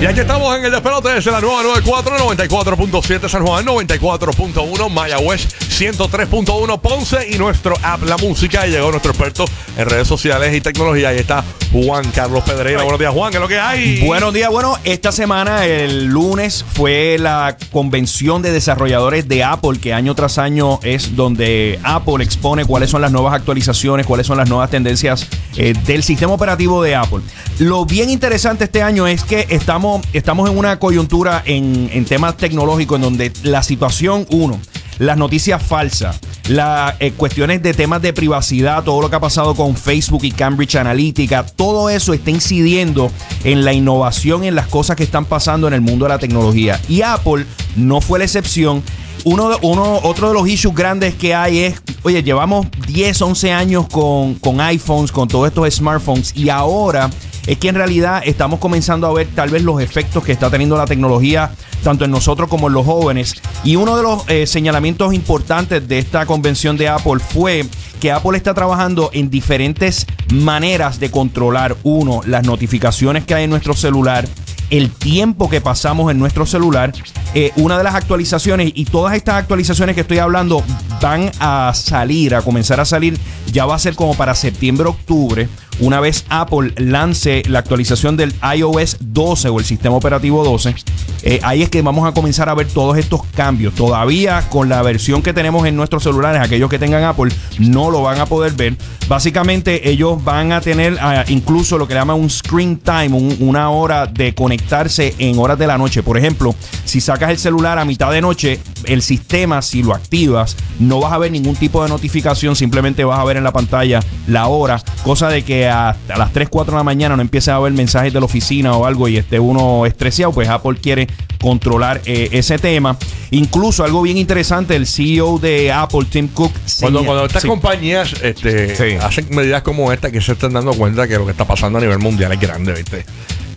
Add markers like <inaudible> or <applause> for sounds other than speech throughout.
Y aquí estamos en el despelote desde la nueva 94, 94.7 San Juan, 94.1 Mayagüez, 103.1 Ponce y nuestro app La Música. Y llegó nuestro experto en redes sociales y tecnología. Ahí está Juan Carlos Pedreira. Buenos días, Juan. ¿Qué es lo que hay? Buenos días. Bueno, esta semana, el lunes, fue la convención de desarrolladores de Apple, que año tras año es donde Apple expone cuáles son las nuevas actualizaciones, cuáles son las nuevas tendencias eh, del sistema operativo de Apple. Lo bien interesante este año es que estamos estamos, en una coyuntura en, temas tecnológicos en donde la situación, uno, las noticias falsas, las eh, cuestiones de temas de privacidad, todo lo que ha pasado con Facebook y Cambridge Analytica, todo eso está incidiendo en la innovación, en las cosas que están pasando en el mundo de la tecnología. Y Apple no fue la excepción. Uno, uno, otro de los issues grandes que hay es, oye, llevamos 10, 11 años con, con iPhones, con todos estos smartphones y ahora es que en realidad estamos comenzando a ver tal vez los efectos que está teniendo la tecnología tanto en nosotros como en los jóvenes. Y uno de los eh, señalamientos importantes de esta convención de Apple fue que Apple está trabajando en diferentes maneras de controlar, uno, las notificaciones que hay en nuestro celular, el tiempo que pasamos en nuestro celular. Eh, una de las actualizaciones, y todas estas actualizaciones que estoy hablando van a salir, a comenzar a salir, ya va a ser como para septiembre, octubre una vez Apple lance la actualización del iOS 12 o el sistema operativo 12, eh, ahí es que vamos a comenzar a ver todos estos cambios. Todavía con la versión que tenemos en nuestros celulares, aquellos que tengan Apple no lo van a poder ver. Básicamente ellos van a tener ah, incluso lo que llaman un screen time, una hora de conectarse en horas de la noche. Por ejemplo, si sacas el celular a mitad de noche, el sistema, si lo activas, no vas a ver ningún tipo de notificación, simplemente vas a ver en la pantalla la hora, cosa de que a, las 3, 4 de la mañana no empiece a ver mensajes de la oficina o algo y esté uno estresado, pues Apple quiere controlar eh, ese tema. Incluso algo bien interesante, el CEO de Apple, Tim Cook. Cuando, cuando estas compañías este, hacen medidas como esta, que se están dando cuenta que lo que está pasando a nivel mundial es grande, ¿viste?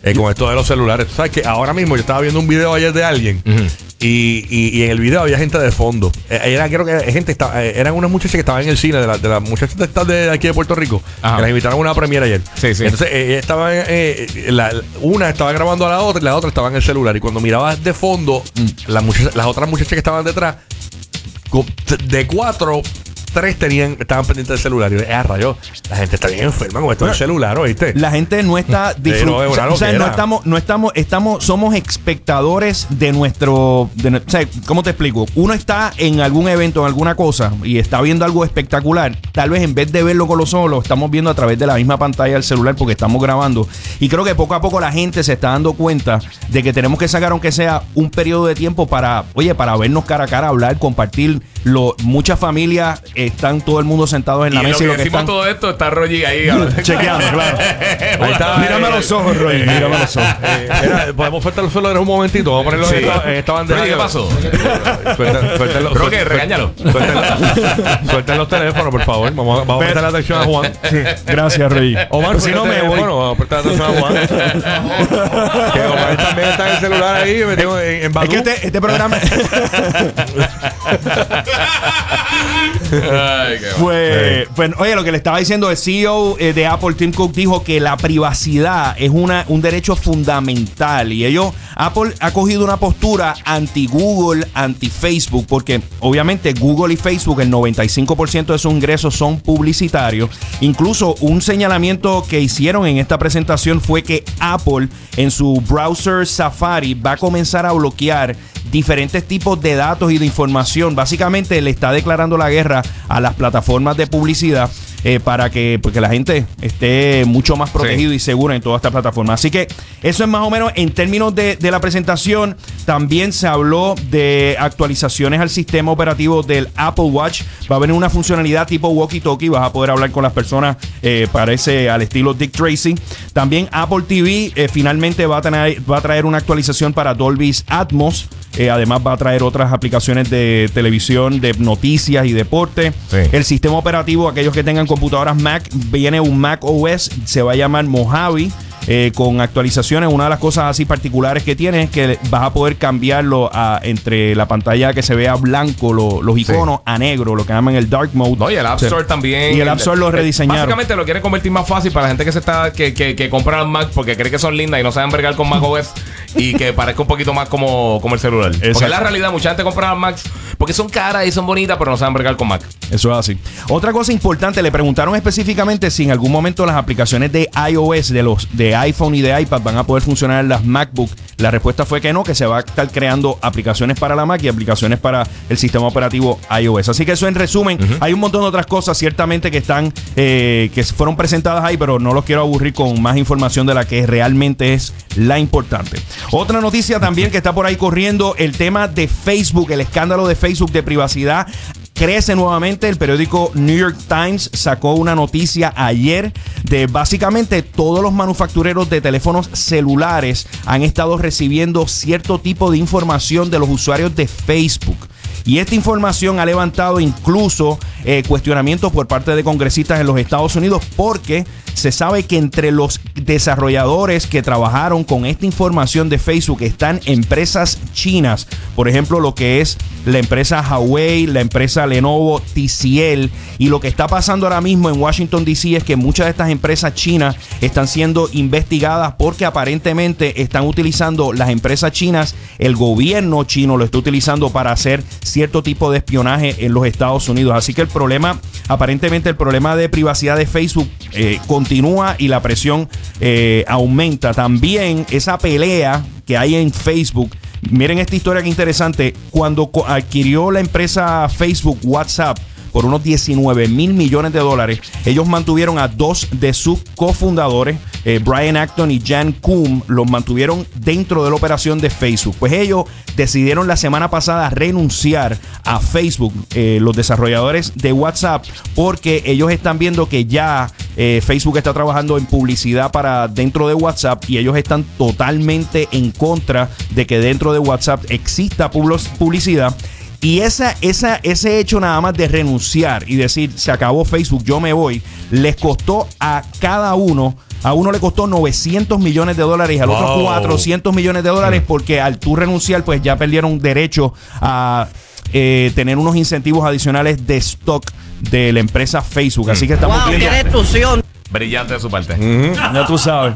Eh, con esto de los celulares. ¿Sabes que Ahora mismo yo estaba viendo un video ayer de alguien y, y, en el video había gente de fondo. Eh, era, creo que gente estaba, eh, eran unas muchachas que estaban en el cine, de, la, de las muchachas de, de, aquí de Puerto Rico, que las invitaron a una premiera ayer. Sí, sí. Entonces, eh, estaba, la, una estaba grabando a la otra y la otra estaba en el celular. Y cuando mirabas de fondo, mm. las otras muchachas que estaban detrás, de cuatro, tres tenían, estaban pendientes del celular. Y yo, eh, rayo, la gente está bien enferma con esto del celular, ¿oíste? La gente no está disfrutando. o sea, no estamos, no estamos, estamos, somos espectadores de nuestro. De, o sea, ¿cómo te explico? Uno está en algún evento, en alguna cosa, y está viendo algo espectacular. Tal vez en vez de verlo con los ojos, lo estamos viendo a través de la misma pantalla del celular porque estamos grabando. Y creo que poco a poco la gente se está dando cuenta de que tenemos que sacar, aunque sea un periodo de tiempo para, oye, para vernos cara a cara, hablar, compartir. Lo, muchas familias están todo el mundo sentados en la mesa. y lo que, están... todo esto, está Roger ahí. <laughs> Chequeando, claro. <laughs> Ahí está, mírame a los ojos, Roger. mírame a los ojos. <laughs> Eh, podemos sueltar los celulares un momentito. Vamos a ponerlo en, esta, bandera. ¿Qué pasó? Roger, regáñalo. Suelten los teléfonos, por favor. Vamos, vamos a prestar la atención a Juan. Gracias, Roger. Omar, si no me voy. Bueno, vamos a prestar atención a Juan. que Omar también está en el celular ahí metido en, en Es que este, este programa. Pues, pues, oye, lo que le estaba diciendo el CEO eh, de Apple, Tim Cook, dijo que la privacidad es una, un derecho fundamental. Y ellos, Apple ha cogido una postura anti-Google, anti-Facebook, porque obviamente Google y Facebook, el 95% de sus ingresos son publicitarios. Incluso un señalamiento que hicieron en esta presentación fue que Apple en su browser Safari va a comenzar a bloquear diferentes tipos de datos y de información. Básicamente le está declarando la guerra a las plataformas de publicidad eh, para que porque la gente esté mucho más protegido y segura en toda esta plataforma. Así que eso es más o menos en términos de, la presentación. También se habló de actualizaciones al sistema operativo del Apple Watch. Va a venir una funcionalidad tipo walkie-talkie. Vas a poder hablar con las personas, eh, parece al estilo Dick Tracy. También Apple TV eh, finalmente va a, tener, va a traer una actualización para Dolby's Atmos. Además va a traer otras aplicaciones de televisión, de noticias y deporte. El sistema operativo, aquellos que tengan computadoras Mac, viene un Mac OS, se va a llamar Mojave. Eh, con actualizaciones. Una de las cosas así particulares que tiene es que vas a poder cambiarlo a, entre la pantalla que se vea blanco, lo- los iconos, a negro, lo que llaman el dark mode. No, y el App Sí. Store también. Y el App Store lo rediseñaron. Básicamente lo quiere convertir más fácil para la gente que se está que, que, que compra el Mac porque cree que son lindas y no saben bregar con Mac OS <laughs> y que parezca un poquito más como, como el celular. Porque Exacto. es la realidad, mucha gente compra Macs porque son caras y son bonitas, pero no saben bregar con Mac. Eso es así. Otra cosa importante, le preguntaron específicamente si en algún momento las aplicaciones de iOS, de los de iPhone y de iPad van a poder funcionar en las MacBook. La respuesta fue que no, que se va a estar creando aplicaciones para la Mac y aplicaciones para el sistema operativo iOS. Así que eso en resumen, hay un montón de otras cosas ciertamente que están, eh, que fueron presentadas ahí, pero no los quiero aburrir con más información de la que realmente es la importante. Otra noticia también que está por ahí corriendo, el tema de Facebook, el escándalo de Facebook de privacidad crece nuevamente. El periódico New York Times sacó una noticia ayer de básicamente todos los manufactureros de teléfonos celulares han estado recibiendo cierto tipo de información de los usuarios de Facebook. Y esta información ha levantado incluso eh, cuestionamientos por parte de congresistas en los Estados Unidos porque se sabe que entre los desarrolladores que trabajaron con esta información de Facebook están empresas chinas. Por ejemplo, lo que es la empresa Huawei, la empresa Lenovo, TCL. Y lo que está pasando ahora mismo en Washington, D.C. es que muchas de estas empresas chinas están siendo investigadas porque aparentemente están utilizando las empresas chinas, el gobierno chino lo está utilizando para hacer cierto tipo de espionaje en los Estados Unidos. Así que el problema, aparentemente el problema de privacidad de Facebook eh, continúa y la presión eh, aumenta. También esa pelea que hay en Facebook. Miren esta historia que interesante. Cuando adquirió la empresa Facebook WhatsApp por unos 19 mil millones de dólares, ellos mantuvieron a dos de sus cofundadores, eh, Brian Acton y Jan Koum, los mantuvieron dentro de la operación de Facebook. Pues ellos decidieron la semana pasada renunciar a Facebook, eh, los desarrolladores de WhatsApp, porque ellos están viendo que ya eh, Facebook está trabajando en publicidad para dentro de WhatsApp y ellos están totalmente en contra de que dentro de WhatsApp exista publicidad. Y esa, esa, ese hecho nada más de renunciar y decir, se acabó Facebook, yo me voy, les costó a cada uno, a uno le costó 900 millones de dólares y al otro Wow. 400 millones de dólares porque al tú renunciar, pues ya perdieron derecho a eh, tener unos incentivos adicionales de stock de la empresa Facebook. Así que estamos Wow, viendo... qué destrucción. Brillante de su parte. Ya tú sabes.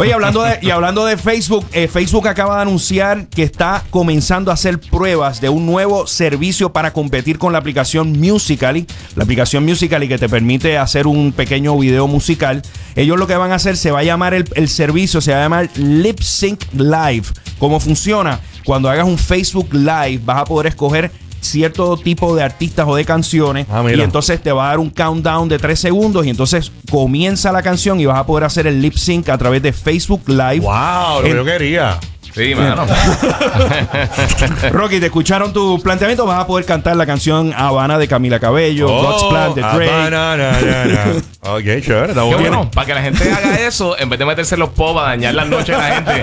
Oye, hablando de, y hablando de Facebook, eh, Facebook acaba de anunciar que está comenzando a hacer pruebas de un nuevo servicio para competir con la aplicación Musical.ly. La aplicación Musical.ly que te permite hacer un pequeño video musical. Ellos lo que van a hacer, se va a llamar el, el servicio, se va a llamar Lip Sync Live. ¿Cómo funciona? Cuando hagas un Facebook Live, vas a poder escoger cierto tipo de artistas o de canciones Ah, y entonces te va a dar un countdown de 3 segundos y entonces comienza la canción y vas a poder hacer el lip sync a través de Facebook Live. Wow, lo que yo quería. Sí, mano. <laughs> Rocky, te escucharon tu planteamiento, vas a poder cantar la canción Habana de Camila Cabello, God's Plan de Drake. na, na, na, na. Ok, chévere, está Qué bueno. bueno, para que la gente haga eso, en vez de meterse los pop a dañar las noches de la gente Sí,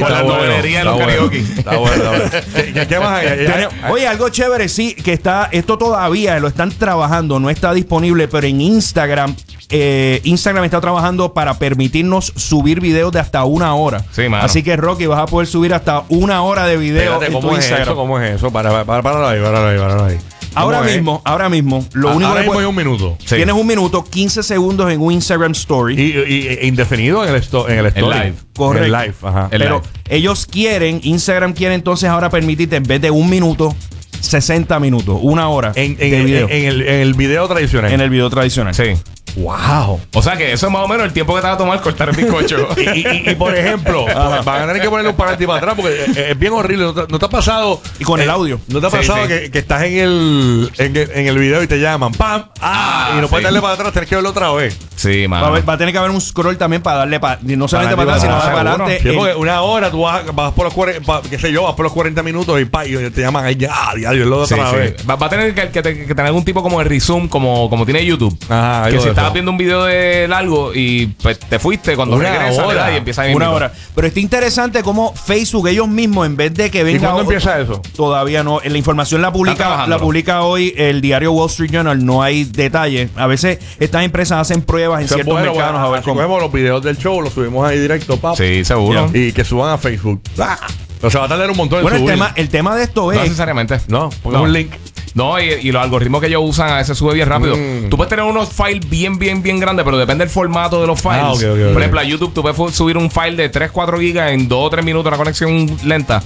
con está la bueno, novelería de los bueno. karaoke. Está bueno, está bueno. ¿Qué- <laughs> qué- ¿Qué más hay? Oye, algo chévere, sí, que está, esto todavía lo están trabajando, no está disponible, pero en Instagram, eh, Instagram está trabajando para permitirnos subir videos de hasta una hora. Sí, mano. Así que Rocky, vas a poder subir hasta una hora de video Espérate, en tu ¿cómo es Instagram. eso? ¿Cómo es eso? Para, para, para ahí, para ahí, para ahí. Ahora ¿Cómo es? mismo, ahora mismo, lo Ah, único ahora que mismo puedes- hay un minuto. Sí. tienes un minuto, 15 segundos en un Instagram Story. Y, y- e indefinido en el, sto- en el story. live. Correcto. En el live, ajá. El pero live. ellos quieren, Instagram quiere entonces ahora permitirte en vez de un minuto, 60 minutos, una hora En, en de el, video. en, el, en el video tradicional. en el video tradicional. Sí. Wow. O sea que eso es más o menos el tiempo que te va a tomar cortar el bizcocho. <laughs> Y, y- y- y, por ejemplo, van a tener que ponerle un panty para atrás porque es, es bien horrible. ¿No te, no te ha pasado? Y con el eh, audio. ¿No te ha Sí, pasado sí. Que, que estás en el, en el en el video y te llaman? ¡Pam! ¡Ah! Ah, y no puedes darle para atrás, tienes que verlo otra vez. sí, Va, a mano. haber- va a tener que haber un scroll también para darle para no solamente Para atrás, sino para adelante. Porque una hora tú vas, vas por los 40, pa- qué sé yo, vas por los 40 minutos y, pa, y te llaman ahí ya, diario, lo de Sí, otra sí. vez. Va, va a tener que, que te- que tener algún tipo como de resume, como, como tiene YouTube. Ajá, que si de estás estabas viendo un video de largo y pues, te fuiste cuando Una hora. ¿verdad? y empieza ahí Una hora. Pero está interesante cómo Facebook, ellos mismos, en vez de que venga. cuándo o- empieza eso? Todavía no. La información la publica, la publica hoy el diario Wall Street Journal. No hay detalles. A veces estas empresas hacen pruebas en es ciertos bueno, mercados bueno, a ver cómo. los videos del show, los subimos ahí directo, pap, Sí, seguro. y que suban a Facebook. ¡Ah! Pero se va a tardar un montón en Bueno, el tema, el tema de esto No es. necesariamente. No, pongan No. un link. No, y, y los algoritmos que ellos usan a veces sube bien rápido. Mm. Tú puedes tener unos files bien, bien, bien grandes, pero depende del formato de los files. Ah, ok, ok, ok. Por ejemplo, a YouTube tú puedes subir un file de 3, 4 gigas en 2 o 3 minutos, una conexión lenta.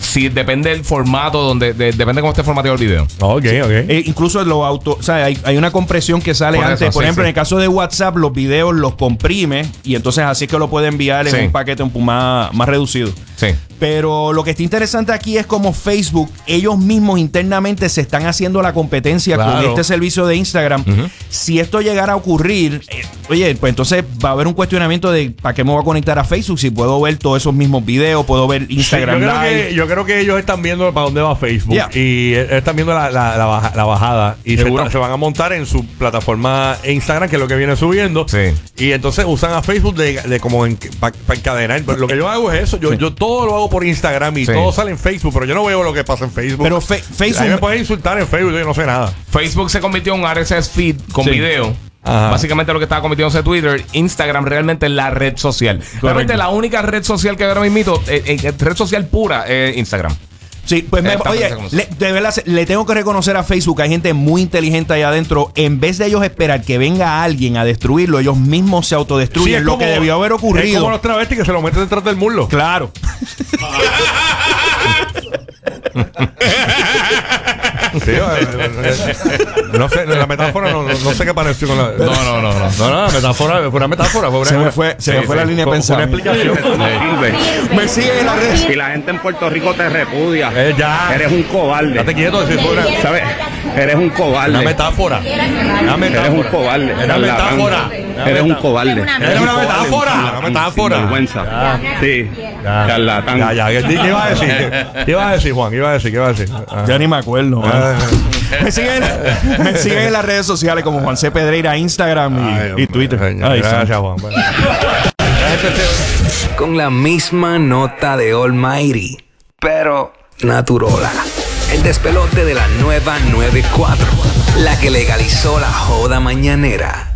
Si depende del formato, donde de- depende cómo esté formateado el video. Ok, ok. Eh, incluso los auto, o sea, hay, hay una compresión que sale Por antes. eso, Por sí, ejemplo, sí. en el caso de WhatsApp, los videos los comprime y entonces así es que lo puede enviar en Sí. un paquete un poco más, más reducido. Sí. Pero lo que está interesante aquí es como Facebook, ellos mismos internamente se están haciendo la competencia con este servicio de Instagram. Si esto llegara a ocurrir, eh, oye, pues entonces va a haber un cuestionamiento de ¿para qué me voy a conectar a Facebook si puedo ver todos esos mismos videos, puedo ver Sí, Instagram yo, creo Live? que, yo creo que ellos están viendo para dónde va Facebook Yeah. y eh, están viendo la, la- la baja- la bajada y se, Seguro. se van a montar en su plataforma Instagram, que es lo que viene subiendo. Sí. Y entonces usan a Facebook de, de como para encadenar. Pero lo que yo hago es eso. Yo, yo todo lo hago por Instagram y Sí. todo sale en Facebook, pero yo no veo lo que pasa en Facebook. Pero fe- Facebook- A mí me pueden insultar en Facebook, yo no sé nada. Facebook se convirtió en un RSS feed con Sí. video. Ajá. Básicamente lo que estaba convirtiéndose Twitter, Instagram realmente es la red social. Realmente la única red social que ahora mismo, eh, eh, red social pura, es Instagram. Sí, pues me- Esta oye, le, de verdad, le tengo que reconocer a Facebook, hay gente muy inteligente allá adentro. En vez de ellos esperar que venga alguien a destruirlo, ellos mismos se autodestruyen. Sí, es lo como- que debió haber Es ocurrido. como los travestis que se lo meten detrás del muslo. Claro. <laughs> <laughs> Sí, eh, eh, no sé, la metáfora no, no- no sé qué pareció con la. No, no, no, no. No, no, la metáfora fue una metáfora. Fue una, Se me fue, se me Sí, fue la sí, línea de una pensamiento. explicación. Me sigue en las redes. Y la gente en Puerto Rico te repudia. Eh, ya. Eres un cobarde. Date quieto, decir fue una, ¿Sabes? Eres un cobarde. una metáfora. Una metáfora. Eres un cobarde. Una metáfora. Eres un cobarde. Era Eres una metáfora, un una metáfora. sinvergüenza. Sí. Ya, Charlatán. Ya, ya. ¿Qué, qué iba a decir? ¿Qué, qué iba a decir, Juan? ¿Qué iba a decir? ¿Qué iba a decir? Ah. Ya ni me acuerdo. <laughs> Me, siguen, me siguen en las redes sociales como Juan C. Pedreira, Instagram y, Ay, y hombre, Twitter. señor. Ay, Gracias. Juan. Con la misma nota de Almighty, pero naturola. El despelote de la nueva 94, la que legalizó la joda mañanera.